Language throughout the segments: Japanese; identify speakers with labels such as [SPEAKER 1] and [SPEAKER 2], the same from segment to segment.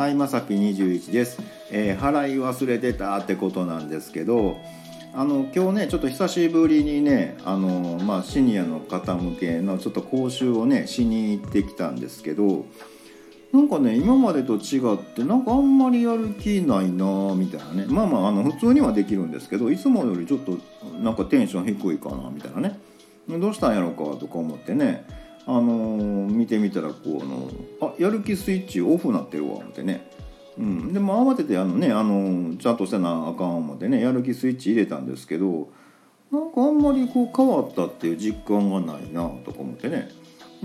[SPEAKER 1] はいまさぴ21です、えー、払い忘れてたってことなんですけどあの今日ねちょっと久しぶりにねあの、まあ、シニアの方向けのちょっと講習をねしに行ってきたんですけどなんかね今までと違ってなんかあんまりやる気ないなみたいなね。まあまああの普通にはできるんですけどいつもよりちょっとなんかテンション低いかなみたいなね。どうしたんやろうかとか思ってね。あのー、見てみたらこうあのあやる気スイッチオフなってるわ思ってね。うん、でも慌ててあのねあのちゃんとせなあかん思ってねやる気スイッチ入れたんですけどなんかあんまりこう変わったっていう実感がないなとか思ってね。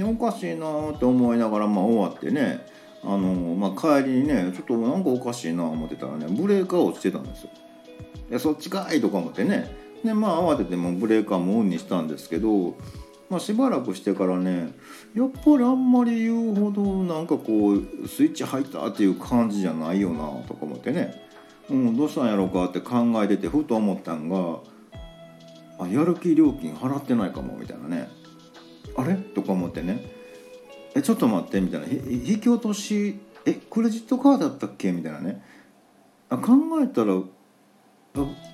[SPEAKER 1] おかしいなと思いながらまあ終わってねあの、まあ、帰りにねちょっとなんかおかしいな思ってたらねブレーカー落ちてたんですよ。いやそっちかいとか思ってね。でまあ慌ててもブレーカーもオンにしたんですけどまあ、しばらくしてからねやっぱりあんまり言うほどなんかこうスイッチ入ったっていう感じじゃないよなとか思ってね、うん、どうしたんやろうかって考えててふと思ったんがあやる気料金払ってないかもみたいなね。あれ？とか思ってね。えちょっと待ってみたいな。引き落としえクレジットカードだったっけ？みたいなね。あ考えたら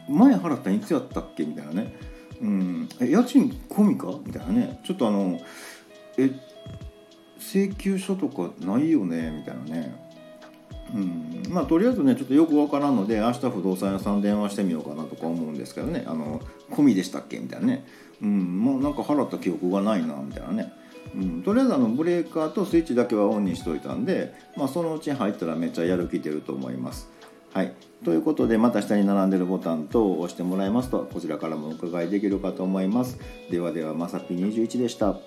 [SPEAKER 1] 前払ったんいつやったっけ？みたいなね。うん、え家賃込みか？みたいなね。ちょっとあのえ請求書とかないよね？みたいなね。うん。まあとりあえずねちょっとよくわからんので明日不動産屋さん電話してみようかなとか思うんですけどね。あの込みでしたっけ？みたいなね。うん。もうなんか払った記憶がないなみたいなね。うん、とりあえずあのブレーカーとスイッチだけはオンにしといたんで、まあ、そのうち入ったらめっちゃやる気出ると思います。はい、ということでまた下に並んでるボタン等を押してもらいますとこちらからもお伺いできるかと思います。ではではまさぴ21でした。